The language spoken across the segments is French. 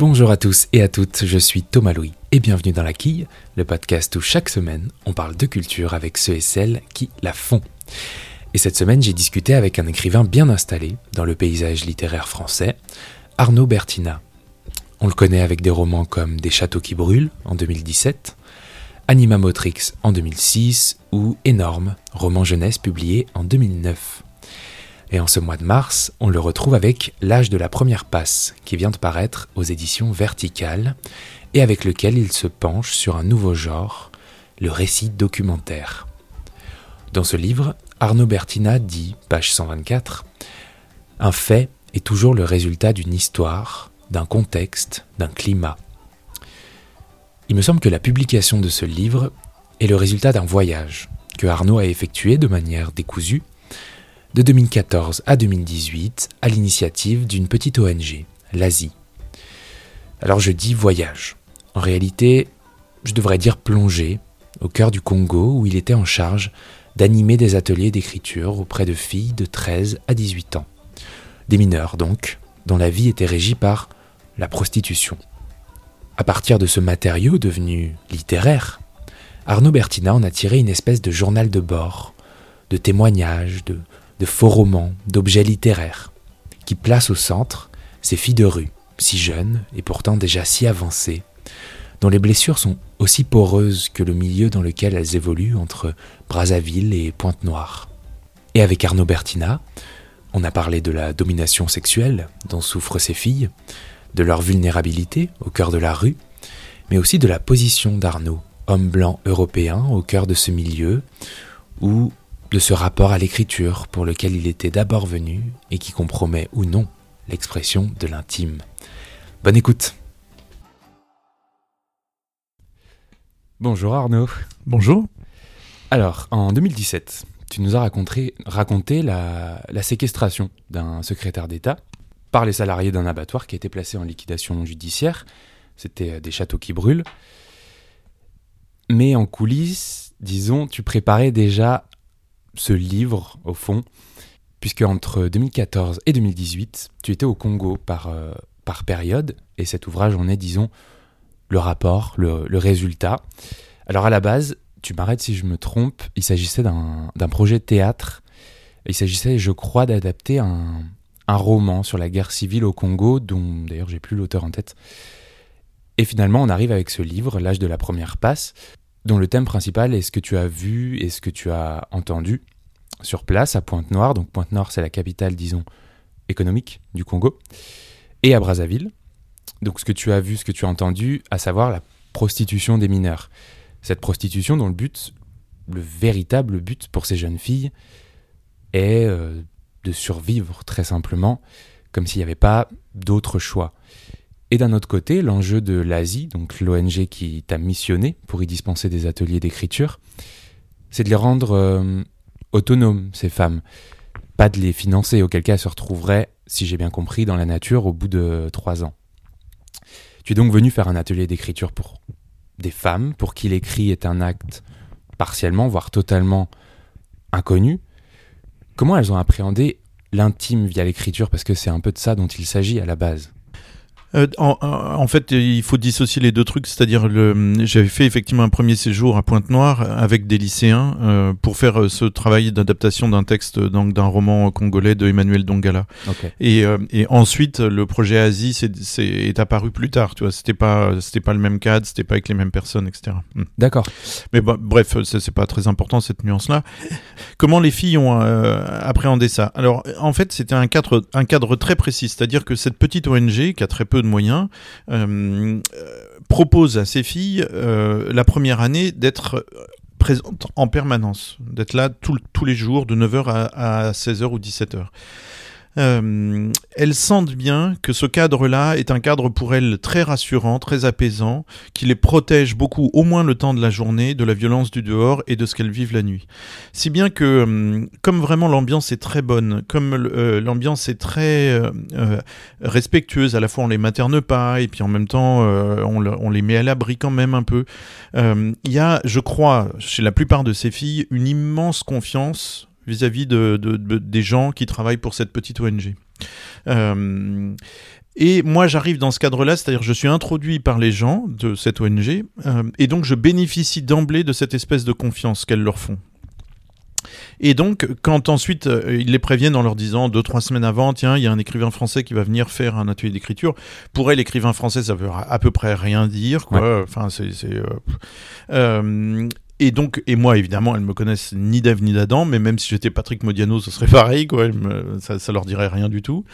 Bonjour à tous et à toutes, je suis Thomas Louis et bienvenue dans La Quille, le podcast où chaque semaine on parle de culture avec ceux et celles qui la font. Et cette semaine j'ai discuté avec un écrivain bien installé dans le paysage littéraire français, Arnaud Bertina. On le connaît avec des romans comme Des châteaux qui brûlent en 2017, Anima Motrix en 2006 ou Énorme, roman jeunesse publié en 2009. Et en ce mois de mars, on le retrouve avec L'âge de la première passe, qui vient de paraître aux éditions Verticales, et avec lequel il se penche sur un nouveau genre, le récit documentaire. Dans ce livre, Arnaud Bertina dit, page 124, Un fait est toujours le résultat d'une histoire, d'un contexte, d'un climat. Il me semble que la publication de ce livre est le résultat d'un voyage que Arnaud a effectué de manière décousue de 2014 à 2018 à l'initiative d'une petite ONG, l'Asie. Alors je dis voyage. En réalité, je devrais dire plongée au cœur du Congo où il était en charge d'animer des ateliers d'écriture auprès de filles de 13 à 18 ans. Des mineurs donc, dont la vie était régie par la prostitution. À partir de ce matériau devenu littéraire, Arnaud Bertina en a tiré une espèce de journal de bord, de témoignages, de de faux romans, d'objets littéraires, qui placent au centre ces filles de rue, si jeunes et pourtant déjà si avancées, dont les blessures sont aussi poreuses que le milieu dans lequel elles évoluent entre Brazzaville et Pointe-Noire. Et avec Arnaud Bertina, on a parlé de la domination sexuelle dont souffrent ces filles, de leur vulnérabilité au cœur de la rue, mais aussi de la position d'Arnaud, homme blanc européen au cœur de ce milieu, où de ce rapport à l'écriture pour lequel il était d'abord venu et qui compromet ou non l'expression de l'intime. Bonne écoute Bonjour Arnaud. Bonjour. Alors, en 2017, tu nous as raconté, raconté la, la séquestration d'un secrétaire d'État par les salariés d'un abattoir qui a été placé en liquidation judiciaire. C'était des châteaux qui brûlent. Mais en coulisses, disons, tu préparais déjà ce livre, au fond, puisque entre 2014 et 2018, tu étais au Congo par, euh, par période, et cet ouvrage en est, disons, le rapport, le, résultat. Alors à la base, tu m'arrêtes si je me trompe, il s'agissait d'un projet de théâtre, il s'agissait, je crois, d'adapter un, un roman sur la guerre civile au Congo, dont d'ailleurs j'ai plus l'auteur en tête. Et finalement, on arrive avec ce livre, L'âge de la première passe, dont le thème principal est ce que tu as vu et ce que tu as entendu sur place à Pointe-Noire. Donc Pointe-Noire, c'est la capitale, disons, économique du Congo. Et à Brazzaville. Donc ce que tu as vu, ce que tu as entendu, à savoir la prostitution des mineurs. Cette prostitution dont le but, le véritable but pour ces jeunes filles, est euh, de survivre très simplement, comme s'il n'y avait pas d'autre choix. Et d'un autre côté, l'enjeu de l'Asie, donc l'ONG qui t'a missionné pour y dispenser des ateliers d'écriture, c'est de les rendre euh, autonomes, ces femmes. Pas de les financer, auquel cas elles se retrouveraient, si j'ai bien compris, dans la nature au bout de trois ans. Tu es donc venu faire un atelier d'écriture pour des femmes, pour qui l'écrit est un acte partiellement, voire totalement inconnu. Comment elles ont appréhendé l'intime via l'écriture, parce que c'est un peu de ça dont il s'agit à la base euh, en, fait, il faut dissocier les deux trucs, c'est-à-dire le, j'avais fait effectivement un premier séjour à Pointe-Noire avec des lycéens euh, pour faire euh, ce travail d'adaptation d'un texte donc d'un roman congolais de Emmanuel Dongala. Et, et, ensuite, le projet Asie c'est, c'est, est apparu plus tard. Tu vois, c'était pas c'était pas le même cadre, c'était pas avec les mêmes personnes, etc. Hmm. D'accord. Mais bah, bref, c'est, c'est pas très important cette nuance-là. Comment les filles ont appréhendé ça? Alors, en fait, c'était un cadre un cadre très précis, c'est-à-dire que cette petite ONG qui a très peu de moyens, euh, propose à ses filles euh, la première année d'être présente en permanence, d'être là tous les jours de 9h à, à 16h ou 17h euh, elles sentent bien que ce cadre-là est un cadre pour elles très rassurant, très apaisant, qui les protège beaucoup, au moins le temps de la journée, de la violence du dehors et de ce qu'elles vivent la nuit. Si bien que, euh, comme vraiment l'ambiance est très bonne, comme euh, l'ambiance est très euh, respectueuse, à la fois on les materne pas et puis en même temps on, on, les met à l'abri quand même un peu, il y a, je crois, chez la plupart de ces filles, une immense confiance vis-à-vis de, des gens qui travaillent pour cette petite ONG. Euh, Et moi, j'arrive dans ce cadre-là, c'est-à-dire je suis introduit par les gens de cette ONG, euh, et donc je bénéficie d'emblée de cette espèce de confiance qu'elles leur font. Et donc, quand ensuite euh, ils les préviennent en leur disant deux trois semaines avant, tiens, il y a un écrivain français qui va venir faire un atelier d'écriture. Pour elle, l'écrivain français, ça veut à peu près rien dire, quoi. Enfin, c'est, euh, et donc, et moi, évidemment, elles me connaissent ni d'Ève ni d'Adam, mais même si j'étais Patrick Modiano, ce serait pareil, quoi. ça, ça leur dirait rien du tout.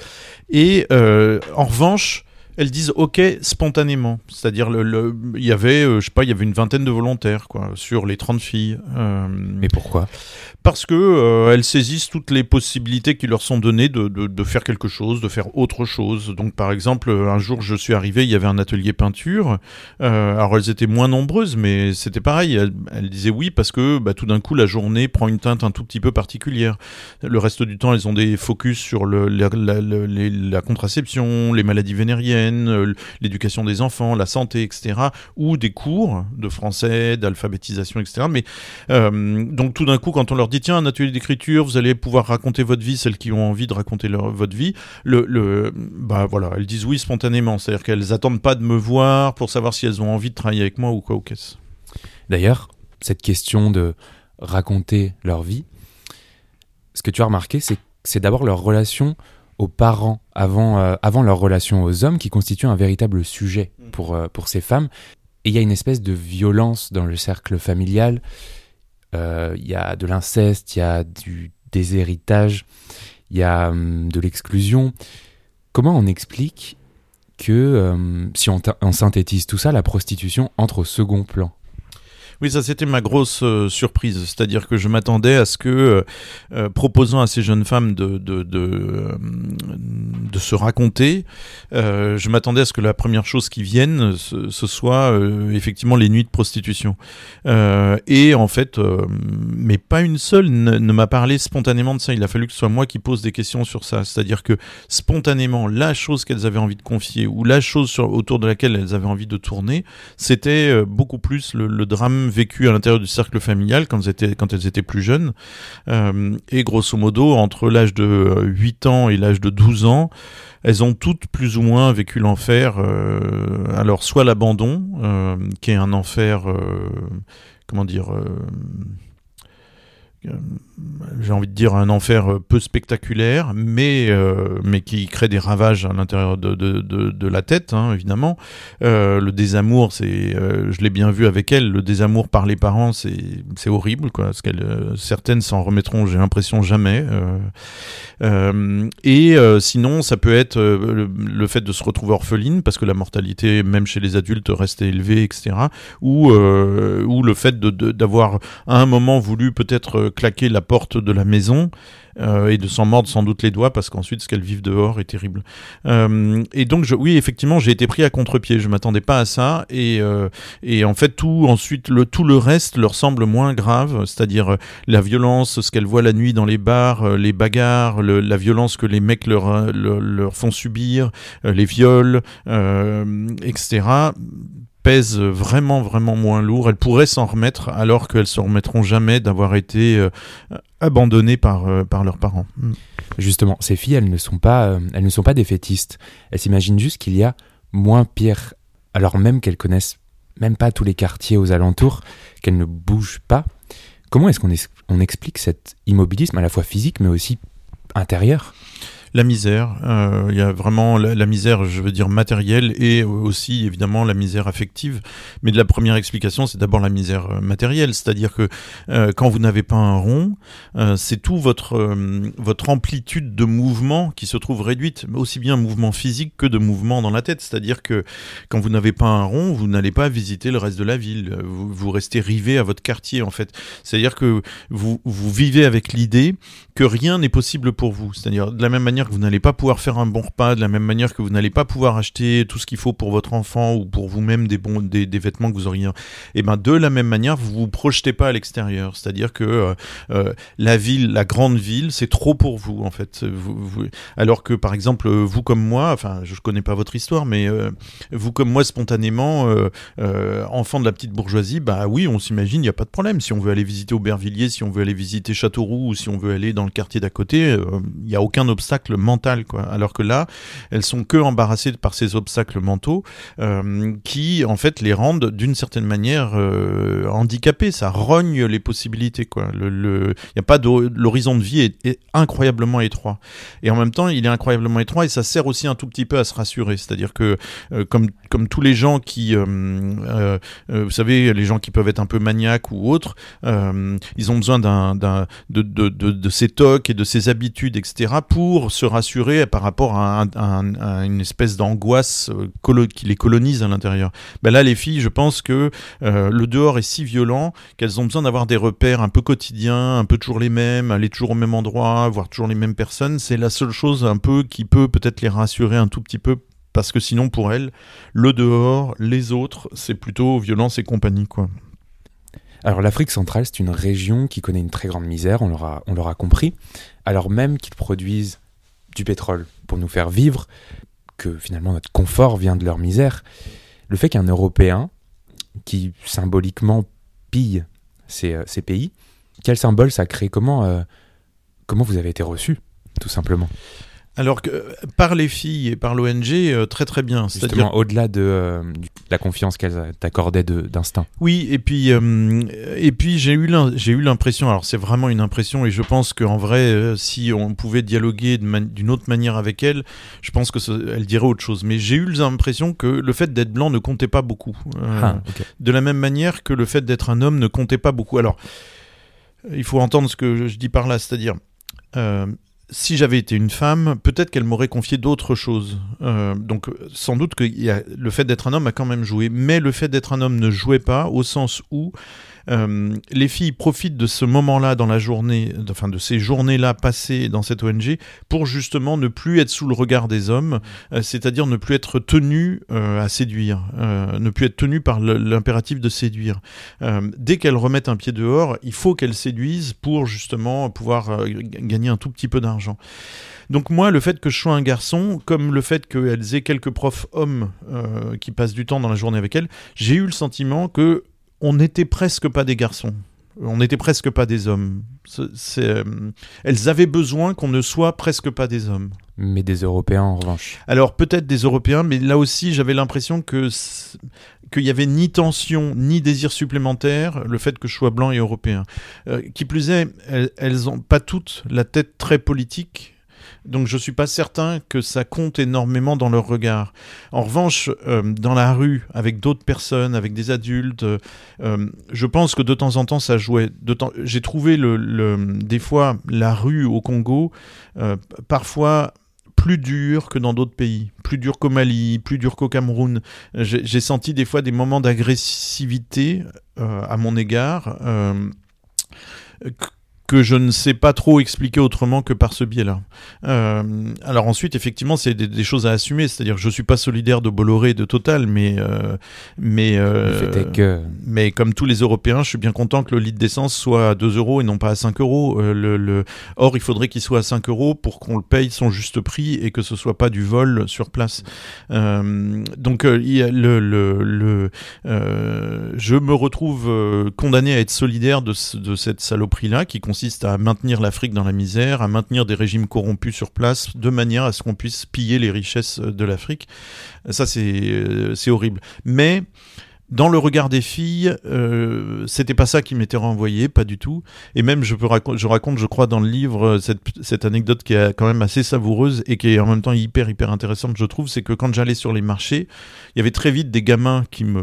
Et en revanche, elles disent OK spontanément. C'est-à-dire, il le, y avait, euh, je sais pas, il y avait une vingtaine de volontaires quoi, sur les 30 filles. Euh, Mais pourquoi? Parce que euh, elles saisissent toutes les possibilités qui leur sont données de, de, de, faire quelque chose, de faire autre chose. Donc, par exemple, un jour, je suis arrivé, il y avait un atelier peinture. alors, elles étaient moins nombreuses, mais c'était pareil. Elles, disaient oui parce que bah, tout d'un coup, la journée prend une teinte un tout petit peu particulière. Le reste du temps, elles ont des focus sur le, la, la, la contraception, les maladies vénériennes euh, l'éducation des enfants, la santé, etc., ou des cours de français, d'alphabétisation, etc. Mais euh, donc tout d'un coup, quand on leur dit tiens un atelier d'écriture, vous allez pouvoir raconter votre vie, celles qui ont envie de raconter leur, votre vie, le, bah voilà, elles disent oui spontanément, c'est-à-dire qu'elles attendent pas de me voir pour savoir si elles ont envie de travailler avec moi ou quoi ou qu'est-ce. D'ailleurs, cette question de raconter leur vie, ce que tu as remarqué, c'est d'abord leur relation aux parents avant, euh, avant leur relation aux hommes qui constitue un véritable sujet mm. pour, euh, pour ces femmes. Et il y a une espèce de violence dans le cercle familial. Euh, il y a de l'inceste, il y a du déshéritage, il y a hum, de l'exclusion. Comment on explique que, si on, on synthétise tout ça, la prostitution entre au second plan? Oui, ça c'était ma grosse euh, surprise, c'est-à-dire que je m'attendais à ce que, euh, euh, proposant à ces jeunes femmes de, de, de, se raconter, je m'attendais à ce que la première chose qui vienne, ce, soit effectivement les nuits de prostitution. et en fait, mais pas une seule ne, m'a parlé spontanément de ça. Il a fallu que ce soit moi qui pose des questions sur ça, c'est-à-dire que spontanément, la chose qu'elles avaient envie de confier ou la chose sur, autour de laquelle elles avaient envie de tourner, c'était beaucoup plus le drame vécu à l'intérieur du cercle familial quand elles étaient, quand elles étaient plus jeunes. Euh, et grosso modo, entre l'âge de 8 ans et l'âge de 12 ans, elles ont toutes plus ou moins vécu l'enfer. Euh, alors, soit l'abandon, euh, qui est un enfer, comment dire j'ai envie de dire un enfer peu spectaculaire, mais, euh, mais qui crée des ravages à l'intérieur de, de, la tête, hein, évidemment. Euh, le désamour, c'est, euh, je l'ai bien vu avec elle, le désamour par les parents, c'est, horrible, quoi. Parce qu'elles, certaines s'en remettront, j'ai l'impression, jamais. et sinon, ça peut être le, le, fait de se retrouver orpheline, parce que la mortalité, même chez les adultes, reste élevée, etc. Ou, ou le fait d'avoir à un moment voulu peut-être claquer la porte de la maison euh, et de s'en mordre sans doute les doigts parce qu'ensuite ce qu'elles vivent dehors est terrible. Euh, et donc je, oui effectivement j'ai été pris à contre-pied, je m'attendais pas à ça. Et, euh, et en fait tout ensuite le tout le reste leur semble moins grave, c'est-à-dire la violence, ce qu'elles voient la nuit dans les bars, les bagarres, la violence que les mecs leur, leur, leur font subir, les viols, etc pèse vraiment vraiment moins lourd. Elles pourraient s'en remettre alors qu'elles se remettront jamais d'avoir été euh, abandonnées par, euh, par leurs parents. Mm. Justement, ces filles, elles ne sont pas, euh, elles ne sont pas défaitistes. Elles s'imaginent juste qu'il y a moins pire, alors même qu'elles connaissent même pas tous les quartiers aux alentours, qu'elles ne bougent pas. Comment est-ce qu'on on explique cet immobilisme à la fois physique mais aussi intérieur? La misère. Euh, il y a vraiment la, misère, je veux dire matérielle, et aussi évidemment la misère affective. Mais de la première explication, c'est d'abord la misère euh, matérielle, c'est-à-dire que euh, quand vous n'avez pas un rond, c'est tout votre votre amplitude de mouvement qui se trouve réduite, aussi bien mouvement physique que de mouvement dans la tête. C'est-à-dire que quand vous n'avez pas un rond, vous n'allez pas visiter le reste de la ville. Vous, vous restez rivé à votre quartier en fait. C'est-à-dire que vous vous vivez avec l'idée que rien n'est possible pour vous. C'est-à-dire de la même manière que vous n'allez pas pouvoir faire un bon repas, de la même manière que vous n'allez pas pouvoir acheter tout ce qu'il faut pour votre enfant ou pour vous-même des bons des, vêtements que vous auriez. Et eh ben de la même manière, vous vous projetez pas à l'extérieur. C'est-à-dire que euh, euh, la ville, la grande ville, c'est trop pour vous en fait. Vous, alors que par exemple vous comme moi, enfin je connais pas votre histoire, mais euh, vous comme moi spontanément, enfant de la petite bourgeoisie, bah oui, on s'imagine, il n'y a pas de problème. Si on veut aller visiter Aubervilliers, si on veut aller visiter Châteauroux ou si on veut aller dans le quartier d'à côté, il n'y a aucun obstacle obstacles quoi. Alors que là, elles sont que embarrassées par ces obstacles mentaux euh, qui, en fait, les rendent d'une certaine manière euh, handicapées. Ça rogne les possibilités, quoi. Le, le... y a pas de... l'horizon de vie est, incroyablement étroit. Et en même temps, il est incroyablement étroit et ça sert aussi un tout petit peu à se rassurer. C'est-à-dire que, euh, comme, comme tous les gens qui, vous savez, les gens qui peuvent être un peu maniaques ou autres, ils ont besoin d'un, de, de, de, de ces tocs et de ces habitudes, etc., pour se rassurer par rapport à, un, à, une espèce d'angoisse qui les colonise à l'intérieur. Ben là, les filles, je pense que le dehors est si violent qu'elles ont besoin d'avoir des repères un peu quotidiens, un peu toujours les mêmes, aller toujours au même endroit, voir toujours les mêmes personnes. C'est la seule chose un peu qui peut peut-être les rassurer un tout petit peu parce que sinon pour elles, le dehors, les autres, c'est plutôt violence et compagnie quoi. Alors l'Afrique centrale, c'est une région qui connaît une très grande misère, on l'aura compris, alors même qu'ils produisent du pétrole pour nous faire vivre, que finalement notre confort vient de leur misère, le fait qu'un Européen qui symboliquement pille ces, euh, pays, quel symbole ça crée? Comment, euh, comment vous avez été reçu, tout simplement? Alors que par les filles et par l'ONG, euh, très très bien. Justement, au-delà de, euh, la confiance qu'elles t'accordaient d'instinct. Oui, et puis euh, et puis j'ai eu l'impression. Alors c'est vraiment une impression, et je pense qu'en vrai, si on pouvait dialoguer d'une autre manière avec elles, je pense que elle dirait autre chose. Mais j'ai eu l'impression que le fait d'être blanc ne comptait pas beaucoup. Ah, de la même manière que le fait d'être un homme ne comptait pas beaucoup. Alors il faut entendre ce que je dis par là, c'est-à-dire si j'avais été une femme, peut-être qu'elle m'aurait confié d'autres choses. Euh, donc sans doute que le fait d'être un homme a quand même joué, mais le fait d'être un homme ne jouait pas au sens où euh, les filles profitent de ce moment-là dans la journée, enfin de ces journées-là passées dans cette ONG pour justement ne plus être sous le regard des hommes, euh, c'est-à-dire ne plus être tenues euh, à séduire, ne plus être tenues par l'impératif de séduire. dès qu'elles remettent un pied dehors, il faut qu'elles séduisent pour justement pouvoir gagner un tout petit peu d'argent. Donc moi, le fait que je sois un garçon, comme le fait qu'elles aient quelques profs hommes qui passent du temps dans la journée avec elles, j'ai eu le sentiment que on n'était presque pas des garçons. On n'était presque pas des hommes. Euh, elles avaient besoin qu'on ne soit presque pas des hommes. Mais des Européens en revanche. Alors peut-être des Européens, mais là aussi j'avais l'impression que qu'il y avait ni tension ni désir supplémentaire le fait que je sois blanc et européen. Euh, qui plus est, elles n'ont pas toutes la tête très politique donc je suis pas certain que ça compte énormément dans leur regard. En revanche, euh, dans la rue, avec d'autres personnes, avec des adultes, euh, je pense que de temps en temps ça jouait. J'ai trouvé le, des fois la rue au Congo euh, parfois plus dur que dans d'autres pays, plus dur qu'au Mali, plus dur qu'au Cameroun. J'ai senti des fois des moments d'agressivité à mon égard que je ne sais pas trop expliquer autrement que par ce biais-là. Euh, alors ensuite, effectivement, c'est des, choses à assumer, c'est-à-dire que je suis pas solidaire de Bolloré et de Total, mais euh, mais euh, que... mais comme tous les Européens, je suis bien content que le litre d'essence soit à 2 euros et non pas à 5 euros. Le, le... Or, il faudrait qu'il soit à 5 euros pour qu'on le paye son juste prix et que ce soit pas du vol sur place. Donc, il le, le, le je me retrouve condamné à être solidaire de, de cette saloperie-là qui consiste à maintenir l'Afrique dans la misère, à maintenir des régimes corrompus sur place, de manière à ce qu'on puisse piller les richesses de l'Afrique. Ça, c'est euh, horrible. Mais dans le regard des filles, euh, c'était pas ça qui m'était renvoyé, pas du tout. Et même, je, peux je raconte, je crois, dans le livre, cette, cette, anecdote qui est quand même assez savoureuse et qui est en même temps hyper, hyper intéressante, je trouve, c'est que quand j'allais sur les marchés, il y avait très vite des gamins qui me,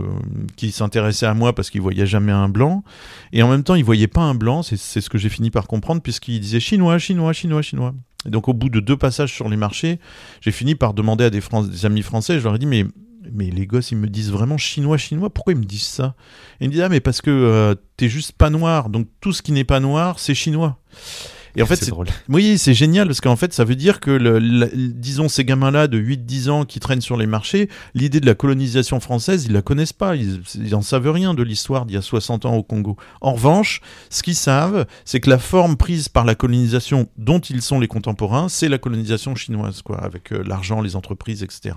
qui s'intéressaient à moi parce qu'ils voyaient jamais un blanc. Et en même temps, ils voyaient pas un blanc, c'est ce que j'ai fini par comprendre, puisqu'ils disaient chinois, chinois, chinois, chinois. Et donc, au bout de deux passages sur les marchés, j'ai fini par demander à des, des amis français, je leur ai dit, mais mais les gosses, ils me disent vraiment chinois, chinois, pourquoi ils me disent ça? Ils me disent, ah, mais parce que euh, t'es juste pas noir, donc tout ce qui n'est pas noir, c'est chinois. Et en fait, c'est Oui, c'est génial parce qu'en fait, ça veut dire que, le, disons, ces gamins-là de 8-10 ans qui traînent sur les marchés, l'idée de la colonisation française, ils la connaissent pas. Ils, n'en savent rien de l'histoire d'il y a 60 ans au Congo. En revanche, ce qu'ils savent, c'est que la forme prise par la colonisation dont ils sont les contemporains, c'est la colonisation chinoise, quoi, avec euh, l'argent, les entreprises, etc.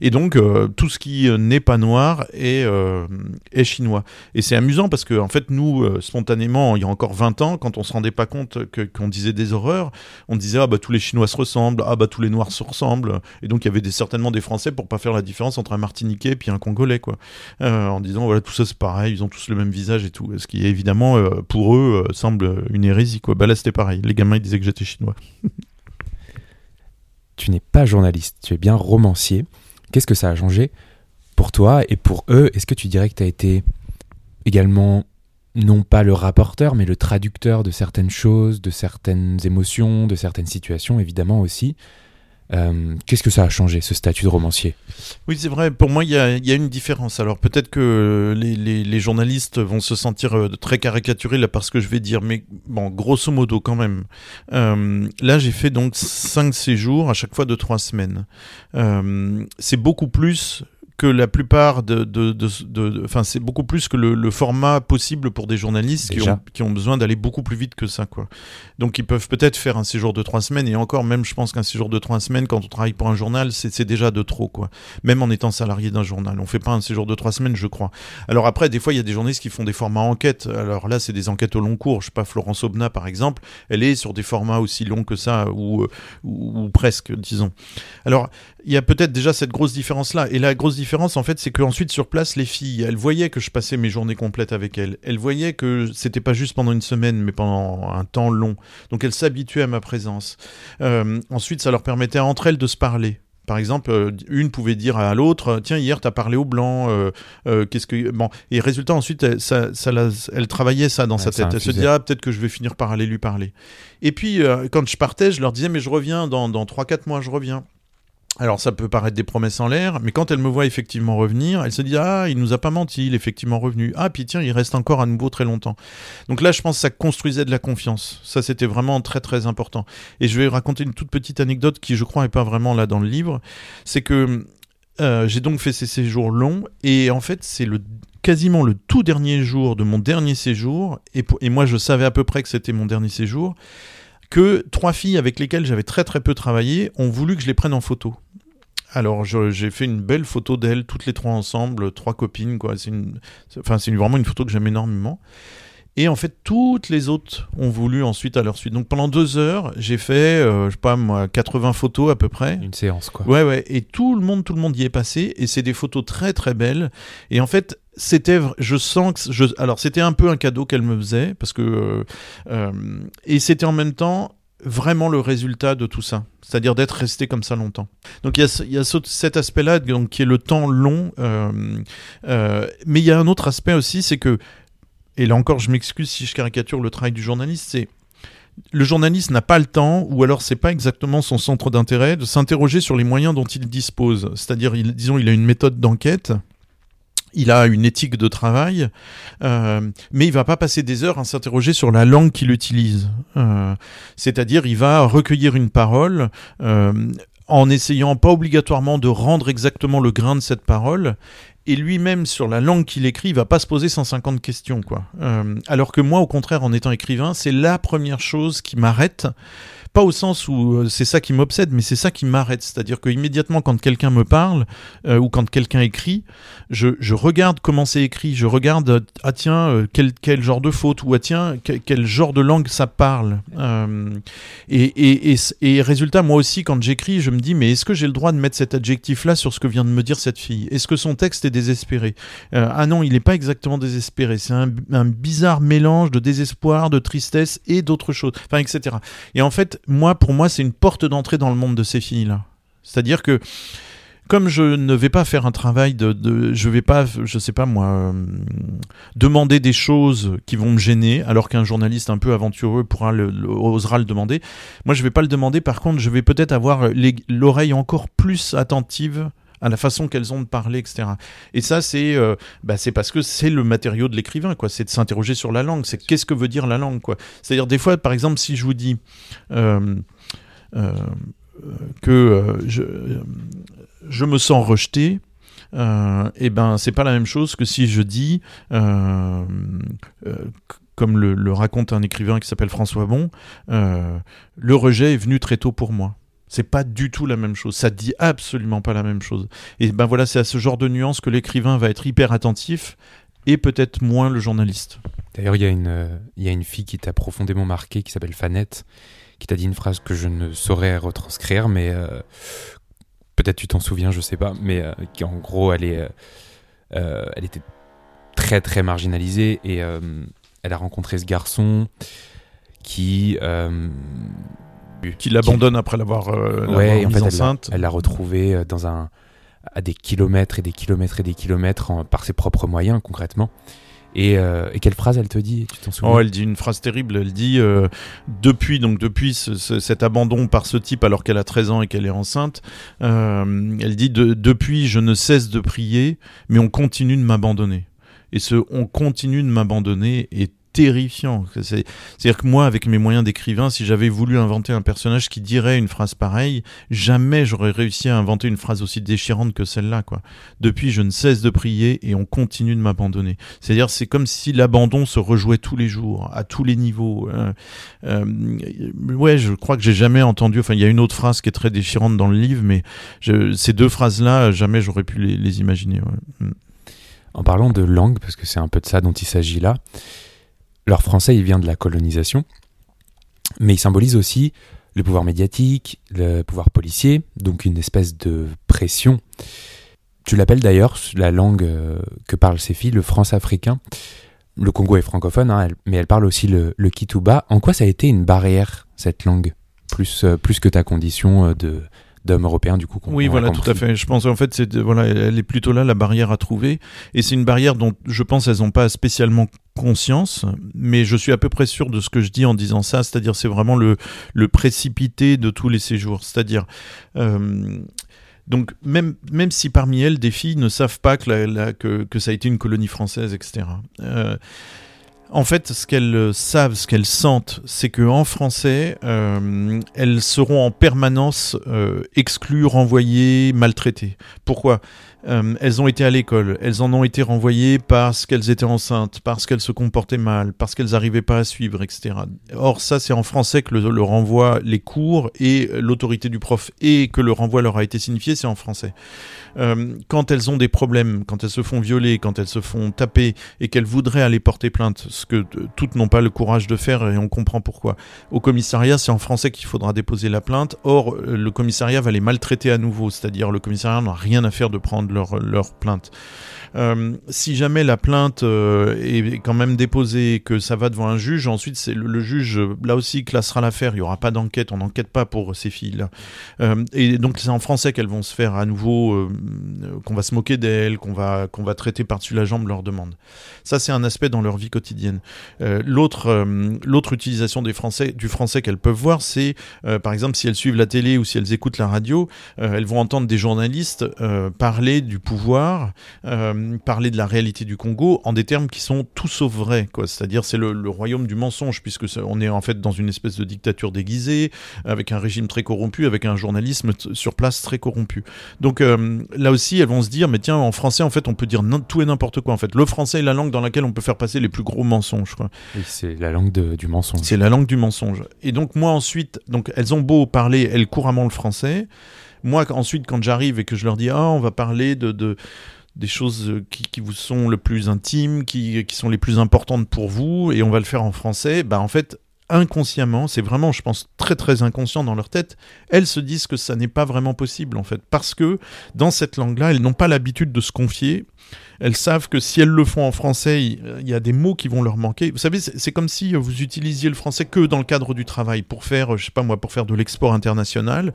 Et donc, euh, tout ce qui euh, n'est pas noir est, est chinois. Et c'est amusant parce que, en fait, nous, spontanément, il y a encore 20 ans, quand on se rendait pas compte qu'on disait des horreurs, on disait ah bah tous les Chinois se ressemblent, ah bah tous les Noirs se ressemblent, et donc il y avait des, certainement des Français pour pas faire la différence entre un Martiniquais et puis un Congolais quoi, euh, en disant voilà tout ça c'est pareil, ils ont tous le même visage et tout, ce qui évidemment euh, pour eux euh, semble une hérésie quoi. Bah là c'était pareil, les gamins ils disaient que j'étais chinois. tu n'es pas journaliste, tu es bien romancier. Qu'est-ce que ça a changé pour toi et pour eux? Est-ce que tu dirais que tu as été également non pas le rapporteur, mais le traducteur de certaines choses, de certaines émotions, de certaines situations, évidemment aussi. Euh, qu'est-ce que ça a changé, ce statut de romancier? Oui, c'est vrai. Pour moi, il y a, une différence. Alors peut-être que les, journalistes vont se sentir euh, très caricaturés là parce que je vais dire, mais bon, grosso modo quand même. Euh, là, j'ai fait donc cinq séjours à chaque fois de trois semaines. c'est beaucoup plus que la plupart de, de, enfin c'est beaucoup plus que le, format possible pour des journalistes qui ont, qui ont, besoin d'aller beaucoup plus vite que ça quoi. Donc ils peuvent peut-être faire un séjour de trois semaines et encore même je pense qu'un séjour de trois semaines quand on travaille pour un journal c'est déjà de trop quoi. Même en étant salarié d'un journal, on fait pas un séjour de trois semaines je crois. Alors après des fois il y a des journalistes qui font des formats enquêtes. Alors là c'est des enquêtes au long cours. Je sais pas Florence Obna par exemple, elle est sur des formats aussi longs que ça ou, ou, ou presque disons. Alors il y a peut-être déjà cette grosse différence là et la grosse différence en fait, c'est qu'ensuite, sur place, les filles, elles voyaient que je passais mes journées complètes avec elles. Elles voyaient que c'était pas juste pendant une semaine, mais pendant un temps long. Donc, elles s'habituaient à ma présence. Euh, ensuite, ça leur permettait entre elles de se parler. Par exemple, euh, une pouvait dire à l'autre Tiens, hier, tu as parlé au blanc. Euh, qu'est-ce que. Bon. Et résultat, ensuite, ça, elle travaillait ça dans sa tête. Elle se dit Ah, peut-être que je vais finir par aller lui parler. Et puis, quand je partais, je leur disais Mais je reviens, dans, dans 3-4 mois, je reviens. Alors ça peut paraître des promesses en l'air, mais quand elle me voit effectivement revenir, elle se dit ah il nous a pas menti, il est effectivement revenu. Ah puis tiens il reste encore à nouveau très longtemps. Donc là je pense que ça construisait de la confiance. Ça c'était vraiment très très important. Et je vais raconter une toute petite anecdote qui je crois est pas vraiment là dans le livre, c'est que euh, j'ai donc fait ces séjours longs et en fait c'est le quasiment le tout dernier jour de mon dernier séjour et, et moi je savais à peu près que c'était mon dernier séjour que trois filles avec lesquelles j'avais très très peu travaillé ont voulu que je les prenne en photo. Alors j'ai fait une belle photo d'elles, toutes les trois ensemble, trois copines, quoi. C'est enfin c'est vraiment une photo que j'aime énormément. Et en fait, toutes les autres ont voulu ensuite à leur suite. Donc pendant deux heures, j'ai fait, euh, je sais pas moi, 80 photos à peu près. Une séance, quoi. Ouais, ouais. Et tout le monde, tout le monde y est passé. Et c'est des photos très, très belles. Et en fait, c'était, je sens que, je, alors c'était un peu un cadeau qu'elle me faisait parce que, euh, euh, et c'était en même temps vraiment le résultat de tout ça, c'est-à-dire d'être resté comme ça longtemps. Donc il y a, cet aspect-là, donc qui est le temps long, euh, mais il y a un autre aspect aussi, c'est que, et là encore je m'excuse si je caricature le travail du journaliste, c'est le journaliste n'a pas le temps, ou alors c'est pas exactement son centre d'intérêt, de s'interroger sur les moyens dont il dispose. C'est-à-dire, disons, il a une méthode d'enquête, il a une éthique de travail, euh, mais il va pas passer des heures à s'interroger sur la langue qu'il utilise. Euh, c'est-à-dire, il va recueillir une parole euh, en essayant pas obligatoirement de rendre exactement le grain de cette parole. Et lui-même, sur la langue qu'il écrit, il va pas se poser 150 questions. quoi. alors que moi, au contraire, en étant écrivain, c'est la première chose qui m'arrête pas au sens où euh, c'est ça qui m'obsède, mais c'est ça qui m'arrête. C'est-à-dire que immédiatement, quand quelqu'un me parle euh, ou quand quelqu'un écrit, je, regarde comment c'est écrit, je regarde ah tiens euh, quel, quel genre de faute ou ah tiens quel, genre de langue ça parle. Et, et, et, et, résultat, moi aussi, quand j'écris, je me dis mais est-ce que j'ai le droit de mettre cet adjectif-là sur ce que vient de me dire cette fille? Est-ce que son texte est désespéré? Ah non, il n'est pas exactement désespéré. C'est un, un bizarre mélange de désespoir, de tristesse et d'autres choses. Enfin, etc. Et en fait, moi, pour moi, c'est une porte d'entrée dans le monde de ces filles-là. C'est-à-dire que comme je ne vais pas faire un travail de, de je vais pas, je sais pas moi, euh, demander des choses qui vont me gêner, alors qu'un journaliste un peu aventureux pourra le, osera le demander. Moi, je vais pas le demander. Par contre, je vais peut-être avoir l'oreille encore plus attentive à la façon qu'elles ont de parler, etc. Et ça, c'est euh, bah, parce que c'est le matériau de l'écrivain, quoi. C'est de s'interroger sur la langue. C'est qu'est-ce que veut dire la langue, quoi. C'est-à-dire des fois, par exemple, si je vous dis euh, euh, que je, me sens rejeté, et eh ben c'est pas la même chose que si je dis comme le, le, raconte un écrivain qui s'appelle François Bon, le rejet est venu très tôt pour moi. C'est pas du tout la même chose. Ça dit absolument pas la même chose. Et ben voilà, c'est à ce genre de nuance que l'écrivain va être hyper attentif et peut-être moins le journaliste. D'ailleurs, il y, a une, euh, y a une fille qui t'a profondément marqué, qui s'appelle Fanette, qui t'a dit une phrase que je ne saurais retranscrire, mais euh, peut-être tu t'en souviens, je sais pas, mais euh, qui en gros, elle, est, elle était très très marginalisée et elle a rencontré ce garçon qui qui l'abandonne après l'avoir ouais, en fait, enceinte. Elle l'a retrouvé dans un à des kilomètres et des kilomètres et des kilomètres par ses propres moyens concrètement. Euh, et, quelle phrase elle te dit Tu t'en souviens? Oh, elle dit une phrase terrible. Elle dit euh, depuis donc depuis cet abandon par ce type alors qu'elle a 13 ans et qu'elle est enceinte. Euh, elle dit depuis je ne cesse de prier, mais on continue de m'abandonner. Et ce on continue de m'abandonner est terrifiant. C'est-à-dire que moi, avec mes moyens d'écrivain, si j'avais voulu inventer un personnage qui dirait une phrase pareille, jamais j'aurais réussi à inventer une phrase aussi déchirante que celle-là. Depuis, je ne cesse de prier et on continue de m'abandonner. C'est-à-dire, c'est comme si l'abandon se rejouait tous les jours, à tous les niveaux. Euh, euh, ouais, je crois que j'ai jamais entendu. Enfin, il y a une autre phrase qui est très déchirante dans le livre, mais ces deux phrases-là, jamais j'aurais pu les, imaginer. En parlant de langue, parce que c'est un peu de ça dont il s'agit là, leur français, il vient de la colonisation, mais il symbolise aussi le pouvoir médiatique, le pouvoir policier, donc une espèce de pression. Tu l'appelles d'ailleurs, la langue euh, que parlent ces filles, le français africain. Le Congo est francophone, hein, mais elle parle aussi le, le kituba. En quoi ça a été une barrière, cette langue, plus, euh, plus que ta condition euh, de, d'hommes européens du coup. Oui, voilà, tout à fait. Je pense en fait, c'est voilà, elle est plutôt là la barrière à trouver, et c'est une barrière dont je pense elles n'ont pas spécialement conscience, mais je suis à peu près sûr de ce que je dis en disant ça, c'est-à-dire c'est vraiment le, le précipité de tous les séjours, c'est-à-dire euh, donc même, même si parmi elles des filles ne savent pas que, la, que, que, ça a été une colonie française, etc. Euh, en fait, ce qu'elles euh, savent, ce qu'elles sentent, c'est que en français, euh, elles seront en permanence euh, exclues, renvoyées, maltraitées. Pourquoi? Euh, elles ont été à l'école, elles en ont été renvoyées parce qu'elles étaient enceintes, parce qu'elles se comportaient mal, parce qu'elles n'arrivaient pas à suivre, etc. Or, ça, c'est en français que le, renvoi, les cours et l'autorité du prof et que le renvoi leur a été signifié, c'est en français. Euh, quand elles ont des problèmes, quand elles se font violer, quand elles se font taper et qu'elles voudraient aller porter plainte, ce que toutes n'ont pas le courage de faire et on comprend pourquoi. Au commissariat, c'est en français qu'il faudra déposer la plainte. Or, le commissariat va les maltraiter à nouveau, c'est-à-dire le commissariat n'a rien à faire de prendre leur, leur plainte. Euh, si jamais la plainte euh, est quand même déposée et que ça va devant un juge, ensuite c'est le, juge là aussi classera l'affaire. Il n'y aura pas d'enquête, on n'enquête pas pour ces filles-là. Euh, et donc c'est en français qu'elles vont se faire à nouveau, qu'on va se moquer d'elles, qu'on va qu'on va traiter par-dessus la jambe leur demande. Ça c'est un aspect dans leur vie quotidienne. l'autre l'autre utilisation des français du français qu'elles peuvent voir, c'est par exemple si elles suivent la télé ou si elles écoutent la radio, elles vont entendre des journalistes parler du pouvoir. Euh, parler de la réalité du Congo en des termes qui sont tout sauf vrais. C'est-à-dire c'est le, royaume du mensonge, puisque on est en fait dans une espèce de dictature déguisée, avec un régime très corrompu, avec un journalisme sur place très corrompu. Donc euh, là aussi, elles vont se dire, mais tiens, en français, en fait, on peut dire tout et n'importe quoi. En fait, le français est la langue dans laquelle on peut faire passer les plus gros mensonges. C'est la langue du mensonge. C'est la langue du mensonge. Et donc moi ensuite, donc elles ont beau parler, elles couramment le français. Moi, ensuite, quand j'arrive et que je leur dis, ah, on va parler de, de des choses euh, qui, vous sont le plus intimes, qui, qui, sont les plus importantes pour vous, et on va le faire en français, bah en fait, inconsciemment, c'est vraiment, je pense, très très inconscient dans leur tête, elles se disent que ça n'est pas vraiment possible en fait, parce que dans cette langue-là, elles n'ont pas l'habitude de se confier, elles savent que si elles le font en français, il y a des mots qui vont leur manquer. Vous savez, c'est comme si vous utilisiez le français que dans le cadre du travail pour faire, je sais pas moi, pour faire de l'export international.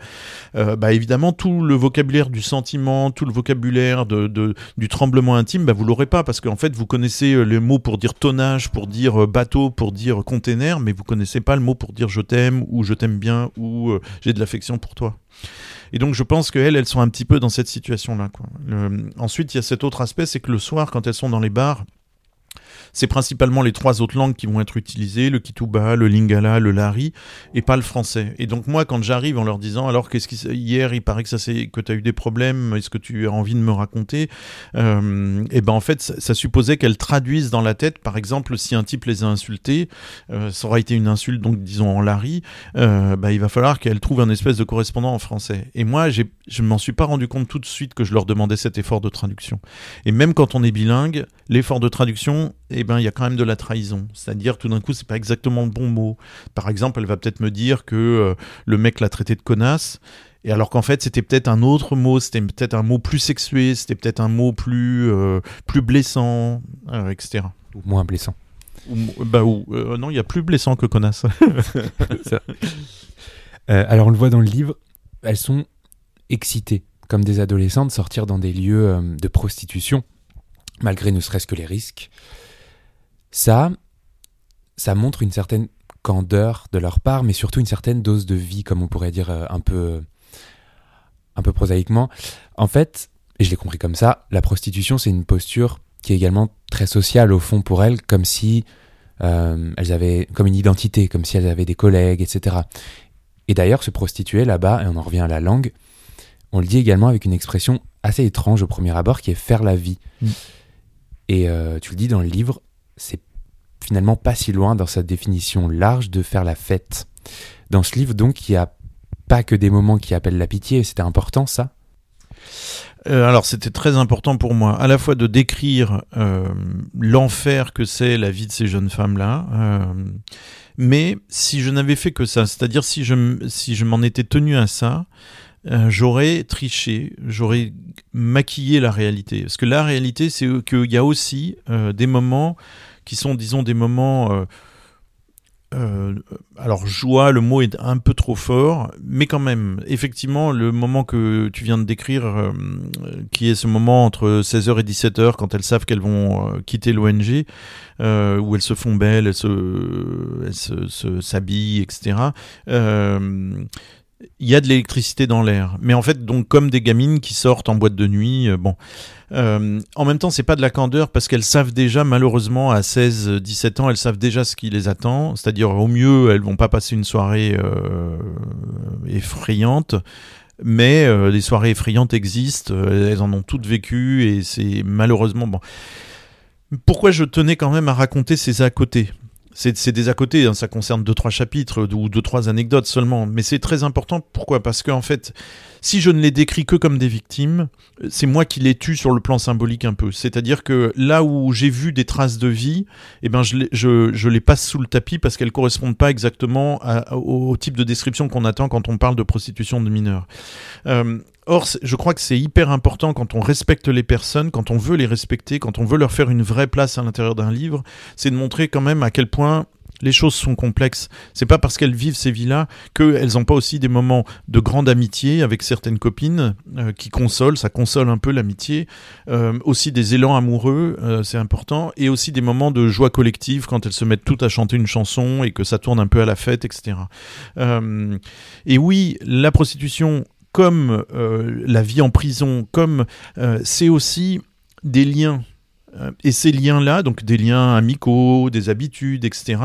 Euh, bah évidemment, tout le vocabulaire du sentiment, tout le vocabulaire du tremblement intime, bah vous l'aurez pas parce qu'en fait vous connaissez euh, les mots pour dire tonnage, pour dire euh, bateau, pour dire container, mais vous connaissez pas le mot pour dire je t'aime ou je t'aime bien ou j'ai de l'affection pour toi. Et donc je pense qu'elles, elles sont un petit peu dans cette situation-là. Ensuite, il y a cet autre aspect, c'est que le soir, quand elles sont dans les bars, c'est principalement les trois autres langues qui vont être utilisées, le Kituba, le Lingala, le Lari, et pas le français. Et donc moi, quand j'arrive en leur disant, alors qu'est-ce qui hier, il paraît que ça c'est que tu as eu des problèmes, est-ce que tu as envie de me raconter euh, Et ben en fait, ça, supposait qu'elles traduisent dans la tête, par exemple, si un type les a insultés, euh, ça aura été une insulte, donc disons en Lari, euh, bah, il va falloir qu'elles trouvent un espèce de correspondant en français. Et moi, je ne m'en suis pas rendu compte tout de suite que je leur demandais cet effort de traduction. Et même quand on est bilingue, l'effort de traduction, eh ben, il y a quand même de la trahison. C'est-à-dire, tout d'un coup, c'est pas exactement le bon mot. Par exemple, elle va peut-être me dire que euh, le mec l'a traité de connasse. Et alors qu'en fait, c'était peut-être un autre mot, c'était peut-être un mot plus sexué, c'était peut-être un mot plus, euh, plus blessant, euh, etc. Ou moins blessant. bah, ou, non, il y a plus blessant que connasse. alors, on le voit dans le livre, elles sont excitées, comme des adolescentes, sortir dans des lieux de prostitution, malgré ne serait-ce que les risques. Ça, ça montre une certaine candeur de leur part, mais surtout une certaine dose de vie, comme on pourrait dire euh, un peu, un peu prosaïquement. En fait, et je l'ai compris comme ça, la prostitution, c'est une posture qui est également très sociale au fond pour elles, comme si euh, elles avaient comme une identité, comme si elles avaient des collègues, etc. Et d'ailleurs, se prostituer là-bas, et on en revient à la langue, on le dit également avec une expression assez étrange au premier abord, qui est faire la vie. Mm. Et euh, tu le dis dans le livre, c'est finalement pas si loin dans sa définition large de faire la fête. Dans ce livre, donc, il n'y a pas que des moments qui appellent la pitié, c'était important ça? Euh, alors c'était très important pour moi, à la fois de décrire euh, l'enfer que c'est la vie de ces jeunes femmes-là, euh, mais si je n'avais fait que ça, c'est-à-dire si je, si je m'en étais tenu à ça, euh, j'aurais triché, j'aurais maquillé la réalité. Parce que la réalité, c'est qu'il y a aussi euh, des moments qui sont, disons, des moments... Euh, alors joie, le mot est un peu trop fort, mais quand même, effectivement, le moment que tu viens de décrire, qui est ce moment entre 16h et 17h, quand elles savent qu'elles vont quitter l'ONG, où elles se font belles, elles se, s'habillent, etc il y a de l'électricité dans l'air. Mais en fait, donc comme des gamines qui sortent en boîte de nuit, euh, bon. Euh, en même temps, c'est pas de la candeur parce qu'elles savent déjà, malheureusement, à 16-17 ans, elles savent déjà ce qui les attend. C'est-à-dire, au mieux, elles vont pas passer une soirée euh, effrayante. Mais des soirées effrayantes existent, elles en ont toutes vécu et c'est malheureusement bon. Pourquoi je tenais quand même à raconter ces à côté c'est des à côté, hein, ça concerne deux trois chapitres ou deux trois anecdotes seulement, mais c'est très important. Pourquoi? Parce qu'en fait, si je ne les décris que comme des victimes, c'est moi qui les tue sur le plan symbolique un peu. C'est-à-dire que là où j'ai vu des traces de vie, eh ben je, les, je, les passe sous le tapis parce qu'elles correspondent pas exactement au, type de description qu'on attend quand on parle de prostitution de mineurs. Euh, Or, je crois que c'est hyper important quand on respecte les personnes, quand on veut les respecter, quand on veut leur faire une vraie place à l'intérieur d'un livre, c'est de montrer quand même à quel point les choses sont complexes. C'est pas parce qu'elles vivent ces vies-là qu'elles n'ont pas aussi des moments de grande amitié avec certaines copines euh, qui consolent, ça console un peu l'amitié. Euh, aussi des élans amoureux, euh, c'est important, et aussi des moments de joie collective quand elles se mettent toutes à chanter une chanson et que ça tourne un peu à la fête, etc. et oui, la prostitution comme euh, la vie en prison, comme euh, c'est aussi des liens. Euh, et ces liens-là, donc des liens amicaux, des habitudes, etc.,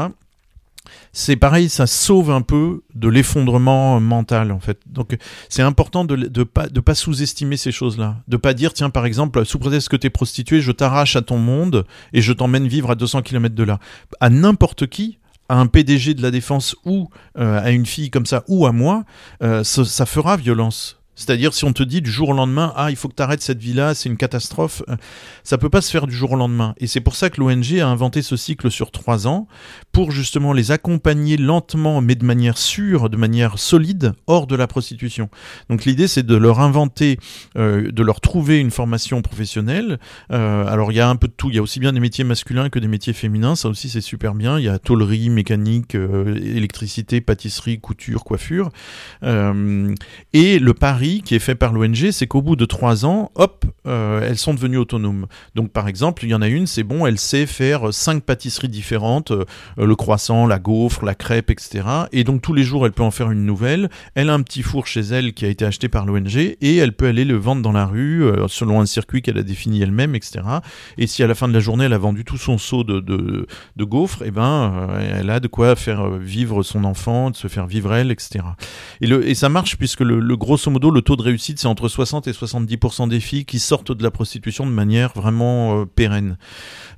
c'est pareil, ça sauve un peu de l'effondrement mental en fait. Donc c'est important de ne pas, sous-estimer ces choses-là. De pas dire, tiens par exemple, sous prétexte que tu es prostituée, je t'arrache à ton monde et je t'emmène vivre à 200 km de là. À n'importe qui, à un PDG de la défense ou euh, à une fille comme ça ou à moi, euh, ça, fera violence. C'est-à-dire si on te dit du jour au lendemain, ah il faut que tu arrêtes cette vie-là, c'est une catastrophe, euh, ça peut pas se faire du jour au lendemain. Et c'est pour ça que l'ONG a inventé ce cycle sur trois ans pour justement les accompagner lentement, mais de manière sûre, de manière solide, hors de la prostitution. Donc l'idée c'est de leur inventer, euh, de leur trouver une formation professionnelle. Euh, alors il y a un peu de tout, il y a aussi bien des métiers masculins que des métiers féminins, ça aussi c'est super bien. Il y a tôlerie, mécanique, électricité, pâtisserie, couture, coiffure. et le pari qui est fait par l'ONG, c'est qu'au bout de trois ans, hop, euh, elles sont devenues autonomes. Donc par exemple, il y en a une, c'est bon, elle sait faire cinq pâtisseries différentes, euh, le croissant, la gaufre, la crêpe, etc. Et donc tous les jours, elle peut en faire une nouvelle. Elle a un petit four chez elle qui a été acheté par l'ONG et elle peut aller le vendre dans la rue euh, selon un circuit qu'elle a défini elle-même, etc. Et si à la fin de la journée, elle a vendu tout son seau de, de, gaufres, eh ben, elle a de quoi faire vivre son enfant, de se faire vivre elle, etc. Et ça marche puisque le, le grosso modo, le taux de réussite, c'est entre 60 et 70% des filles qui sortent de la prostitution de manière vraiment euh, pérenne.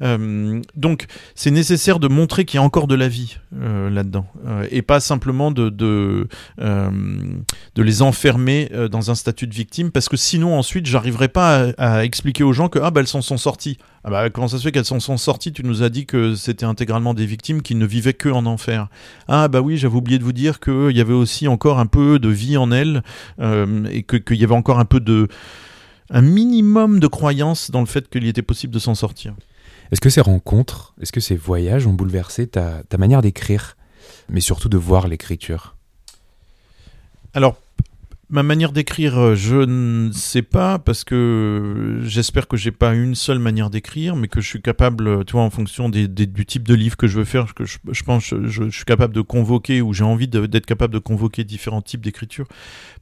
Euh, donc, c'est nécessaire de montrer qu'il y a encore de la vie euh, là-dedans, et pas simplement de, de, de les enfermer dans un statut de victime, parce que sinon, ensuite, j'arriverai pas à, à, expliquer aux gens que ah, bah, elles s'en sont sorties. Ah bah, comment ça se fait qu'elles s'en sont sorties? Tu nous as dit que c'était intégralement des victimes qui ne vivaient que en enfer. Ah bah oui, j'avais oublié de vous dire qu'il y avait aussi encore un peu de vie en elles euh, et qu'il y avait encore un peu de un minimum de croyance dans le fait qu'il était possible de s'en sortir. Est-ce que ces rencontres, est-ce que ces voyages ont bouleversé ta, ta manière d'écrire, mais surtout de voir l'écriture? Alors Ma manière d'écrire, euh, je ne sais pas parce que j'espère que j'ai pas une seule manière d'écrire, mais que je suis capable, tu vois, en fonction du type de livre que je veux faire, que je, pense, je, je, suis capable de convoquer ou j'ai envie d'être capable de convoquer différents types d'écriture.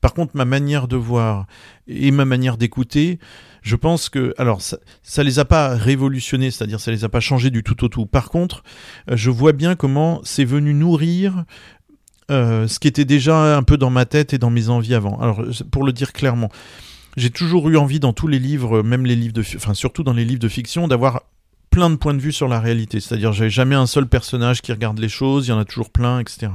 Par contre, ma manière de voir et ma manière d'écouter, je pense que, alors, ça, ça les a pas révolutionnés, c'est-à-dire ça les a pas changés du tout au tout. Par contre, euh, je vois bien comment c'est venu nourrir euh, ce qui était déjà un peu dans ma tête et dans mes envies avant. Alors, pour le dire clairement, j'ai toujours eu envie dans tous les livres, même les livres de, enfin surtout dans les livres de fiction, d'avoir plein de points de vue sur la réalité. C'est-à-dire, j'avais jamais un seul personnage qui regarde les choses, il y en a toujours plein, etc.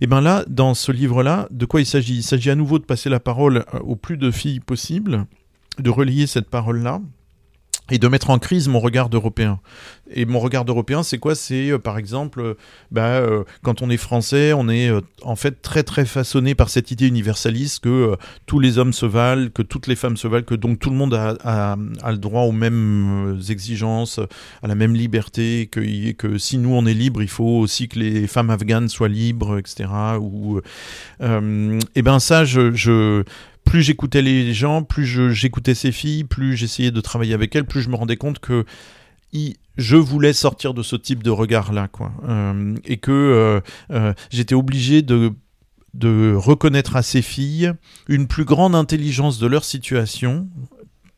Et bien là, dans ce livre-là, de quoi il s'agit? Il s'agit à nouveau de passer la parole euh, au plus de filles possible, de relier cette parole-là, et de mettre en crise mon regard d'Européen. Et mon regard d'Européen, c'est quoi? C'est euh, par exemple, euh, bah, euh, quand on est français, on est en fait très très façonné par cette idée universaliste que tous les hommes se valent, que toutes les femmes se valent, que donc tout le monde a, a, a le droit aux mêmes exigences, à la même liberté, que, que si nous on est libre, il faut aussi que les femmes afghanes soient libres, etc. Ou, et ben ça, je plus j'écoutais les gens, plus j'écoutais ces filles, plus j'essayais de travailler avec elles, plus je me rendais compte que je voulais sortir de ce type de regard-là, quoi, euh, et que euh, euh, j'étais obligé de de reconnaître à ces filles une plus grande intelligence de leur situation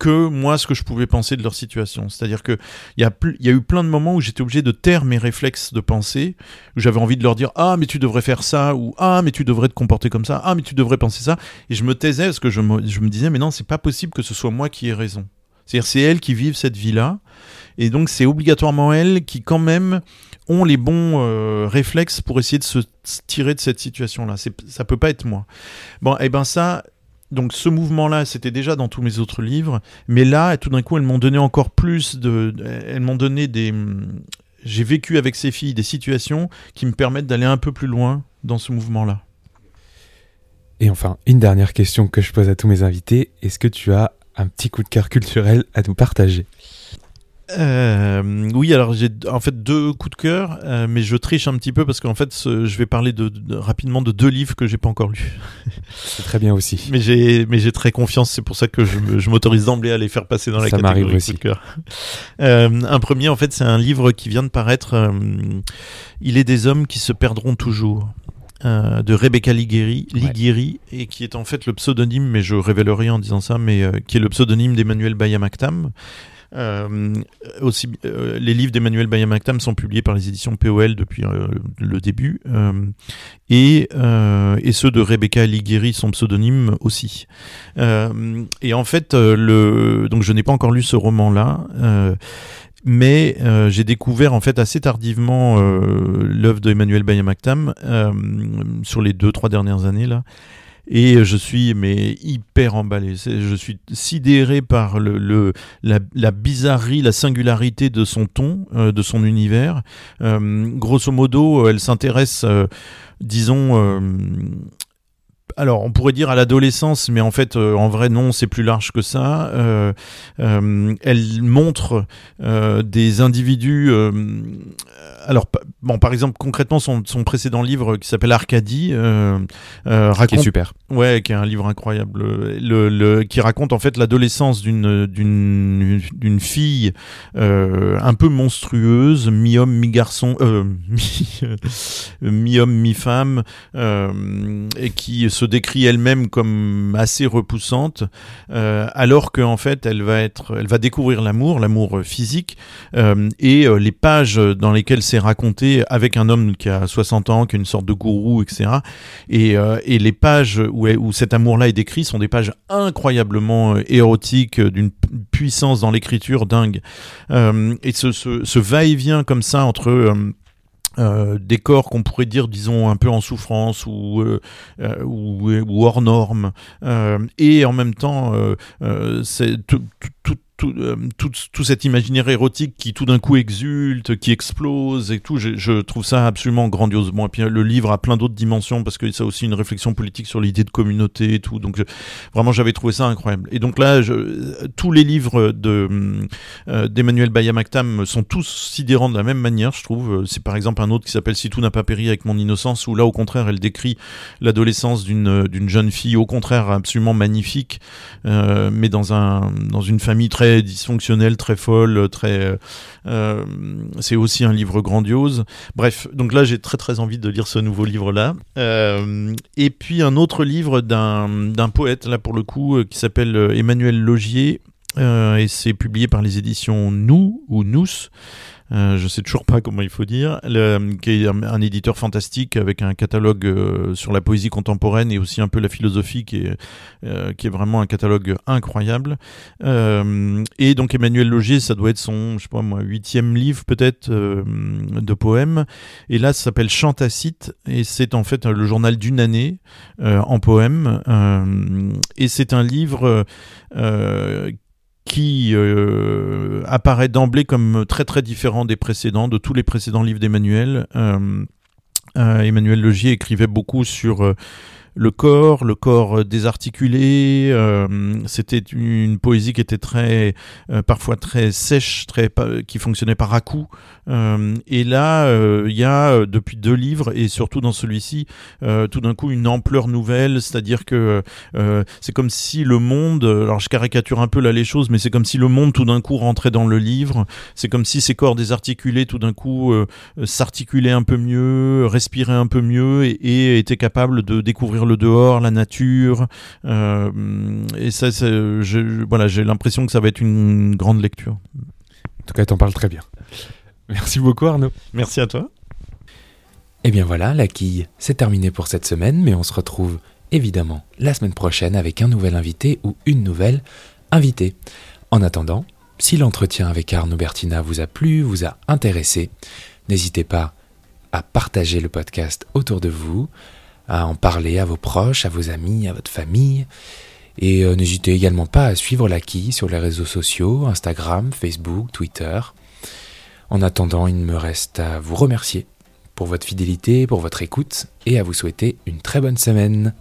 que moi ce que je pouvais penser de leur situation. C'est-à-dire que il y, a y a eu plein de moments où j'étais obligé de taire mes réflexes de pensée, où j'avais envie de leur dire ah mais tu devrais faire ça ou ah mais tu devrais te comporter comme ça, ah mais tu devrais penser ça, et je me taisais parce que je me, je me disais mais non c'est pas possible que ce soit moi qui ai raison. C'est-à-dire c'est elles qui vivent cette vie-là, et donc c'est obligatoirement elles qui quand même ont les bons euh, réflexes pour essayer de se tirer de cette situation-là. Ça peut pas être moi. Bon, et eh ben ça, donc ce mouvement-là, c'était déjà dans tous mes autres livres, mais là, tout d'un coup, elles m'ont donné encore plus de, elles m'ont donné des, j'ai vécu avec ces filles des situations qui me permettent d'aller un peu plus loin dans ce mouvement-là. Et enfin, une dernière question que je pose à tous mes invités, est-ce que tu as un petit coup de cœur culturel à nous partager? Euh, oui, alors j'ai en fait deux coups de cœur, euh, mais je triche un petit peu parce qu'en fait ce, je vais parler de, de, rapidement de deux livres que j'ai pas encore lus. C'est très bien aussi. Mais j'ai mais j'ai très confiance, c'est pour ça que je, m'autorise d'emblée à les faire passer dans la ça catégorie aussi. coup de cœur. Euh, un premier en fait c'est un livre qui vient de paraître. Il est des hommes qui se perdront toujours. Euh, de Rebecca Liguiri, Liguiri ouais. et qui est en fait le pseudonyme, mais je révèle rien en disant ça, mais euh, qui est le pseudonyme d'Emmanuel Bayamaktam. Euh, aussi, euh, les livres d'Emmanuel Bayamaktam sont publiés par les éditions POL depuis euh, le début, et, et ceux de Rebecca Liguiri sont pseudonymes aussi. et en fait, le, donc je n'ai pas encore lu ce roman-là mais j'ai découvert en fait assez tardivement l'œuvre de Emmanuel Bayamaktam euh, sur les deux trois dernières années là et je suis mais hyper emballé. Je suis sidéré par le, la, bizarrerie, la singularité de son ton, euh, de son univers. Euh, grosso modo, elle s'intéresse, euh, disons alors, on pourrait dire à l'adolescence, mais en fait, euh, en vrai, non, c'est plus large que ça. Euh, euh, elle montre euh, des individus alors, bon, par exemple, concrètement, son, son précédent livre qui s'appelle Arcadie euh, euh, raconte. Qui est super. Ouais, qui est un livre incroyable. Le, le qui raconte en fait l'adolescence d'une d'une d'une fille euh, un peu monstrueuse, mi-homme, mi-garçon, euh, mi-homme, mi-femme, euh, et qui se décrit elle-même comme assez repoussante, euh, alors qu'en fait, elle va être, elle va découvrir l'amour, l'amour physique, et les pages dans lesquelles c'est raconté avec un homme qui a 60 ans, qui est une sorte de gourou, etc. Et, et les pages où, cet amour-là est décrit sont des pages incroyablement érotiques, d'une puissance dans l'écriture dingue. et ce, va-et-vient comme ça entre euh, des corps qu'on pourrait dire, disons, un peu en souffrance ou, euh, euh, hors norme, et en même temps, c'est tout, euh, tout, tout, cet imaginaire érotique qui tout d'un coup exulte, qui explose et tout, je, trouve ça absolument grandiose. Et puis le livre a plein d'autres dimensions parce que ça a aussi une réflexion politique sur l'idée de communauté et tout. Donc vraiment, j'avais trouvé ça incroyable. Et donc là, je, tous les livres de euh, d'Emmanuel Bayamaktam sont tous sidérants de la même manière, je trouve. C'est par exemple un autre qui s'appelle Si tout n'a pas péri avec mon innocence, où là, au contraire, elle décrit l'adolescence d'une d'une jeune fille, au contraire, absolument magnifique, euh, mais dans un dans une famille très dysfonctionnelle, très folle, très. Euh, c'est aussi un livre grandiose. Bref, donc là j'ai très très envie de lire ce nouveau livre là. Euh, et puis un autre livre d'un poète là pour le coup euh, qui s'appelle Emmanuel Logier et c'est publié par les éditions Nous ou Nous. Euh, je sais toujours pas comment il faut dire, qui est un, éditeur fantastique avec un catalogue euh, sur la poésie contemporaine et aussi un peu la philosophie qui est, euh, qui est vraiment un catalogue incroyable. Et donc Emmanuel Logier, ça doit être son, je sais pas huitième livre peut-être de poèmes. Et là, ça s'appelle Chantacite et c'est en fait le journal d'une année en poèmes. et c'est un livre qui euh, apparaît d'emblée comme très très différent des précédents, de tous les précédents livres d'Emmanuel. Euh, euh, Emmanuel Legier écrivait beaucoup sur le corps, le corps désarticulé. Euh, c'était une poésie qui était très, euh, parfois très sèche, très qui fonctionnait par à coups. Euh, et là, il y a depuis deux livres et surtout dans celui-ci, tout d'un coup une ampleur nouvelle. C'est-à-dire que c'est comme si le monde, alors je caricature un peu là les choses, mais c'est comme si le monde tout d'un coup rentrait dans le livre. C'est comme si ces corps désarticulés tout d'un coup s'articulaient un peu mieux, respiraient un peu mieux et étaient capables de découvrir le dehors, la nature. Euh, et ça, voilà, j'ai l'impression que ça va être une grande lecture. En tout cas, t'en parles très bien. Merci beaucoup Arnaud. Merci à toi. Et eh bien voilà, la quille, c'est terminé pour cette semaine, mais on se retrouve évidemment la semaine prochaine avec un nouvel invité ou une nouvelle invitée. En attendant, si l'entretien avec Arnaud Bertina vous a plu, vous a intéressé, n'hésitez pas à partager le podcast autour de vous, à en parler à vos proches, à vos amis, à votre famille. Et euh, n'hésitez également pas à suivre la quille sur les réseaux sociaux, Instagram, Facebook, Twitter. En attendant, il me reste à vous remercier pour votre fidélité, pour votre écoute et à vous souhaiter une très bonne semaine.